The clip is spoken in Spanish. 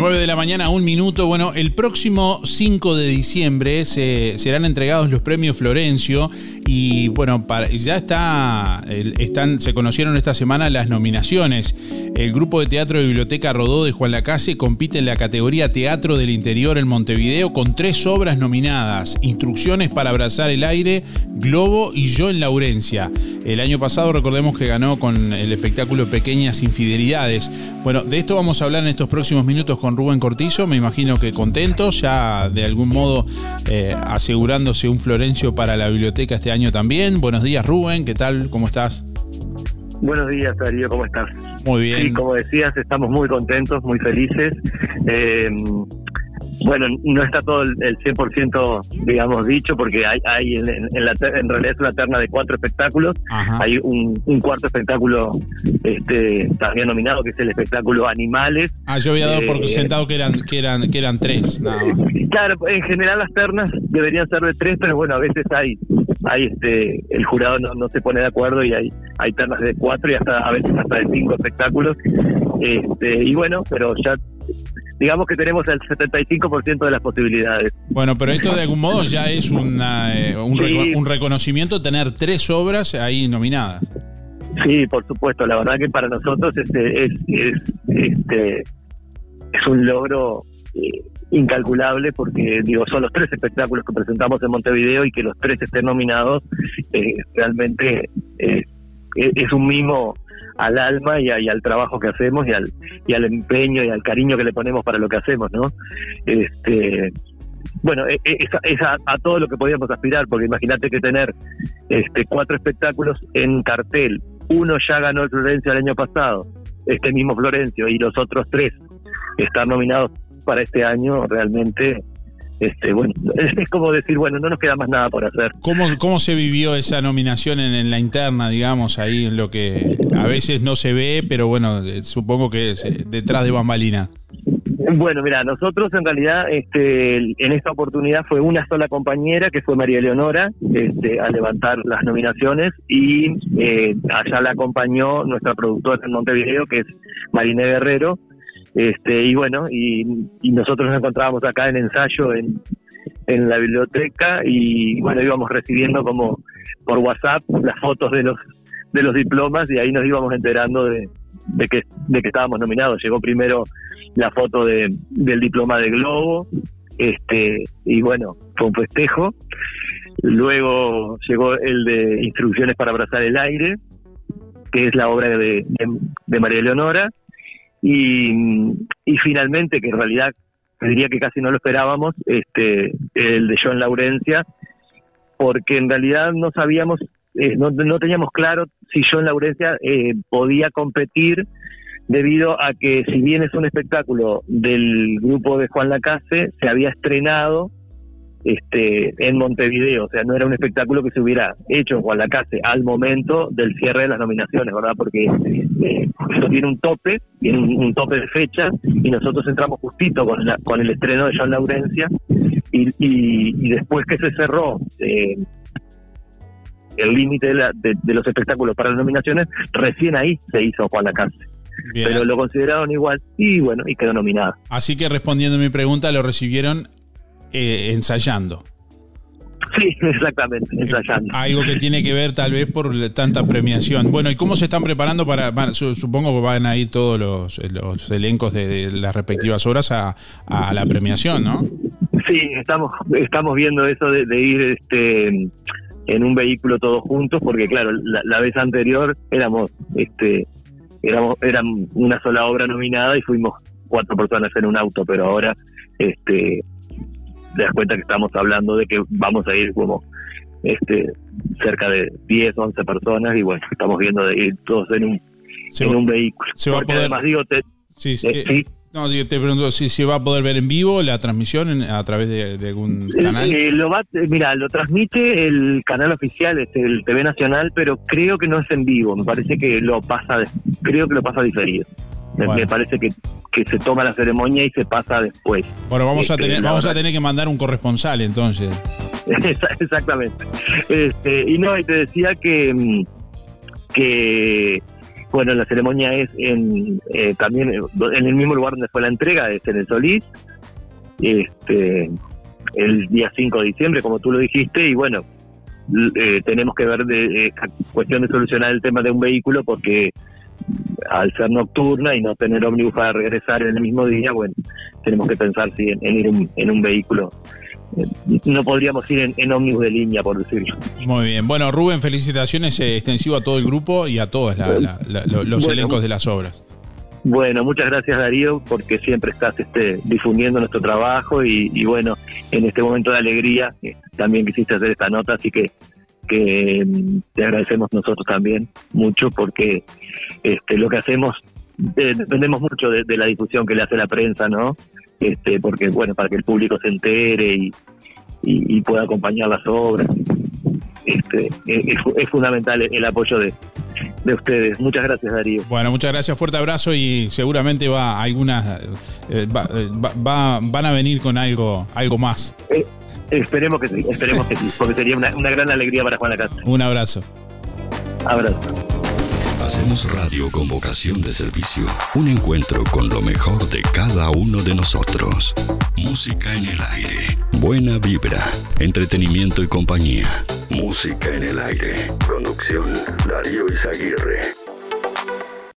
9 de la mañana, un minuto. Bueno, el próximo 5 de diciembre se, serán entregados los premios Florencio y bueno, ya está, se conocieron esta semana las nominaciones. El grupo de teatro de Biblioteca Rodó de Juan Lacase compite en la categoría Teatro del Interior en Montevideo con tres obras nominadas: Instrucciones para abrazar el aire, Globo y Yo en Laurencia. El año pasado recordemos que ganó con el espectáculo Pequeñas Infidelidades. Bueno, de esto vamos a hablar en estos próximos minutos con Rubén Cortizo. Me imagino que contento, ya de algún modo eh, asegurándose un Florencio para la biblioteca este año también. Buenos días, Rubén. ¿Qué tal? ¿Cómo estás? Buenos días, Darío. ¿Cómo estás? Muy bien. Sí, como decías, estamos muy contentos, muy felices. Eh, bueno, no está todo el, 100%, digamos, dicho, porque hay, hay en, la, en realidad es una terna de cuatro espectáculos. Hay un, cuarto espectáculo este, también nominado, que es el espectáculo Animales. Ah, yo había dado por eh, sentado que eran, que eran, que eran tres, nada Claro, en general las ternas deberían ser de tres, pero bueno, a veces hay, hay este, el jurado no, no se pone de acuerdo y hay, hay ternas de cuatro y hasta a veces hasta de cinco espectáculos. Este, y bueno, pero ya digamos que tenemos el 75% de las posibilidades. Bueno, pero esto de algún modo ya es una, eh, un, reconocimiento tener tres obras ahí nominadas. Sí, por supuesto. La verdad que para nosotros este es, es, este, es un logro eh, incalculable porque digo son los tres espectáculos que presentamos en Montevideo y que los tres estén nominados eh, realmente es un mimo al alma y, al trabajo que hacemos y al, y al empeño y al cariño que le ponemos para lo que hacemos, ¿no? Este, bueno, e, e, es, a, todo lo que podíamos aspirar, porque imagínate que tener este, cuatro espectáculos en cartel, uno ya ganó el Florencio el año pasado, este mismo Florencio, y los otros tres están nominados para este año, realmente este, bueno, es como decir, bueno, no nos queda más nada por hacer. ¿Cómo, cómo se vivió esa nominación en, la interna, digamos, ahí en lo que a veces no se ve, pero bueno, eh, supongo que es eh, detrás de bambalina? Bueno, mira, nosotros en realidad este, en esta oportunidad fue una sola compañera, que fue María Leonora, este, a levantar las nominaciones y eh, allá la acompañó nuestra productora en Montevideo, que es Marina Guerrero, este, y bueno, y, nosotros nos encontrábamos acá en ensayo en, en la biblioteca y bueno, íbamos recibiendo como por WhatsApp las fotos de los de los diplomas y ahí nos íbamos enterando de, de que de que estábamos nominados. Llegó primero la foto de, del diploma de Globo, este y bueno, fue un festejo. Luego llegó el de Instrucciones para abrazar el aire, que es la obra de, de María Leonora y, y finalmente, que en realidad diría que casi no lo esperábamos, este el de John Laurencia, porque en realidad no sabíamos, eh, no, no teníamos claro si John Laurencia eh, podía competir debido a que si bien es un espectáculo del grupo de Juan Lacase, se había estrenado este, en Montevideo, o sea, no era un espectáculo que se hubiera hecho en Guadalacase al momento del cierre de las nominaciones, ¿verdad? Porque eh, esto tiene un tope, tiene un, tope de fecha, y nosotros entramos justito con, con el estreno de John Laurencia, y, y, después que se cerró eh, el límite de, de, los espectáculos para las nominaciones, recién ahí se hizo Juan Lacase. Pero lo consideraron igual y bueno, y quedó nominada. Así que respondiendo a mi pregunta, lo recibieron eh, ensayando. Sí, exactamente, ensayando. Algo que tiene que ver tal vez por tanta premiación. Bueno, ¿y cómo se están preparando para, supongo que van a ir todos los, elencos de, las respectivas horas a, la premiación, ¿no? Sí, estamos, estamos viendo eso de, ir este en un vehículo todos juntos, porque claro, la, vez anterior éramos, este, éramos, eran una sola obra nominada y fuimos cuatro personas en un auto, pero ahora, este, te das cuenta que estamos hablando de que vamos a ir como este cerca de 10, 11 personas y bueno, estamos viendo de ir todos en un, en un vehículo. Se va a poder... además digo, te, sí, eh, eh, No, te pregunto si se va a poder ver en vivo la transmisión a través de, algún canal. Eh, lo va, mira, lo transmite el canal oficial, es el TV Nacional, pero creo que no es en vivo. Me parece que lo pasa, creo que lo pasa diferido. Me parece que, que se toma la ceremonia y se pasa después. Bueno, vamos a este, tener, vamos a tener que mandar un corresponsal entonces. Exactamente. Este, y no, y te decía que, mm, que Bueno, la ceremonia es en eh, también en el mismo lugar donde fue la entrega, es en el Solís, este, el día 5 de diciembre, como tú lo dijiste, y bueno, eh, tenemos que ver de esta cuestión de solucionar el tema de un vehículo porque al ser nocturna y no tener ómnibus para regresar en el mismo día, bueno, tenemos que pensar si en, ir en un vehículo no podríamos ir en, en, ómnibus de línea, por decirlo. Muy bien. Bueno, Rubén, felicitaciones eh, extensivo a todo el grupo y a todos los elencos de las obras. Bueno, muchas gracias Darío, porque siempre estás este, difundiendo nuestro trabajo y, bueno, en este momento de alegría eh, también quisiste hacer esta nota, así que, que mm, te agradecemos nosotros también mucho porque este, lo que hacemos eh, dependemos mucho de, de, la difusión que le hace la prensa, ¿no? este, porque bueno, para que el público se entere y, y, pueda acompañar las obras. Este, es, fundamental el, apoyo de, de ustedes. Muchas gracias, Darío. Bueno, muchas gracias, fuerte abrazo y seguramente va algunas eh, va, van a venir con algo algo más. Eh, esperemos que sí, esperemos que sí, porque sería una, una gran alegría para Juan Casa. Un abrazo. Abrazo. Hacemos radio con vocación de servicio. Un encuentro con lo mejor de cada uno de nosotros. Música en el aire. Buena vibra. Entretenimiento y compañía. Música en el aire. Conducción Darío Izaguirre.